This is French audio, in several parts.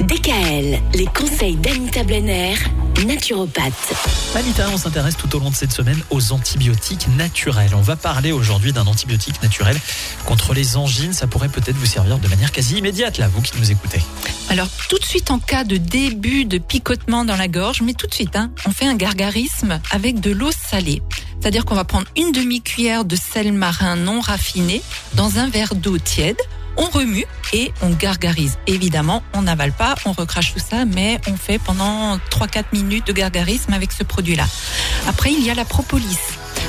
DKL, les conseils d'Anita Blenner, naturopathe. Anita, on s'intéresse tout au long de cette semaine aux antibiotiques naturels. On va parler aujourd'hui d'un antibiotique naturel contre les angines. Ça pourrait peut-être vous servir de manière quasi immédiate, là, vous qui nous écoutez. Alors, tout de suite en cas de début de picotement dans la gorge, mais tout de suite, hein, on fait un gargarisme avec de l'eau salée. C'est-à-dire qu'on va prendre une demi-cuillère de sel marin non raffiné dans un verre d'eau tiède on remue et on gargarise. Évidemment, on n'avale pas, on recrache tout ça, mais on fait pendant 3-4 minutes de gargarisme avec ce produit-là. Après, il y a la propolis.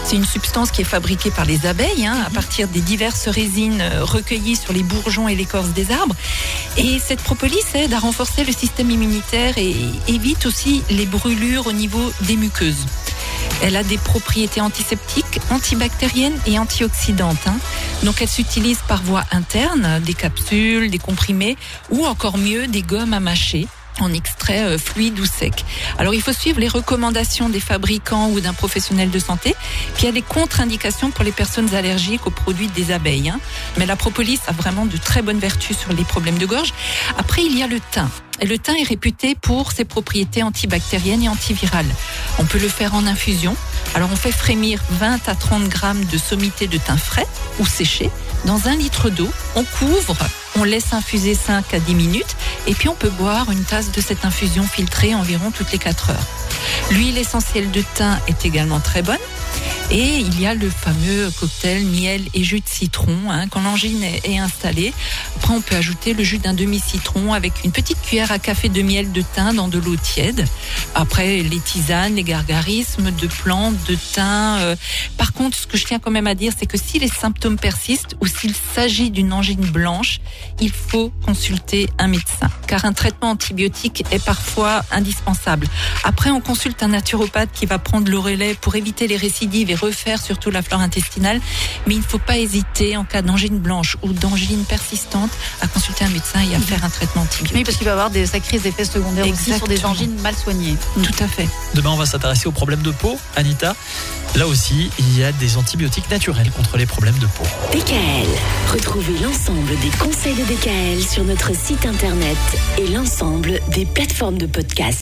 C'est une substance qui est fabriquée par les abeilles hein, à partir des diverses résines euh, recueillies sur les bourgeons et l'écorce des arbres. Et cette propolis aide à renforcer le système immunitaire et évite aussi les brûlures au niveau des muqueuses. Elle a des propriétés antiseptiques, antibactériennes et antioxydantes. Hein. Donc elle s'utilise par voie interne, des capsules, des comprimés ou encore mieux des gommes à mâcher en extrait euh, fluide ou sec. Alors il faut suivre les recommandations des fabricants ou d'un professionnel de santé. Puis il y a des contre-indications pour les personnes allergiques aux produits des abeilles. Hein. Mais la propolis a vraiment de très bonnes vertus sur les problèmes de gorge. Après il y a le thym. Le thym est réputé pour ses propriétés antibactériennes et antivirales. On peut le faire en infusion. Alors on fait frémir 20 à 30 grammes de sommité de thym frais ou séché dans un litre d'eau. On couvre, on laisse infuser 5 à 10 minutes et puis on peut boire une tasse de cette infusion filtrée environ toutes les 4 heures. L'huile essentielle de thym est également très bonne. Et il y a le fameux cocktail miel et jus de citron hein, quand l'angine est, installée. Après, on peut ajouter le jus d'un demi-citron avec une petite cuillère à café de miel de thym dans de l'eau tiède. Après, les tisanes, les gargarismes de plantes, de thym. Euh. Par contre, ce que je tiens quand même à dire, c'est que si les symptômes persistent ou s'il s'agit d'une angine blanche, il faut consulter un médecin car un traitement antibiotique est parfois indispensable. Après, on consulte un naturopathe qui va prendre le relais pour éviter les récidives et refaire surtout la flore intestinale. Mais il ne faut pas hésiter en cas d'angine blanche ou d'angine persistante à consulter un médecin et à faire un traitement antibiotique. Oui, parce qu'il va y avoir des sacrés effets secondaires aussi sur des angines mal soignées. Tout à fait. Demain, on va s'intéresser aux problèmes de peau. Anita, là aussi, il y a des antibiotiques naturels contre les problèmes de peau. DKL. Retrouvez l'ensemble des conseils de DKL sur notre site internet et l'ensemble des plateformes de podcast.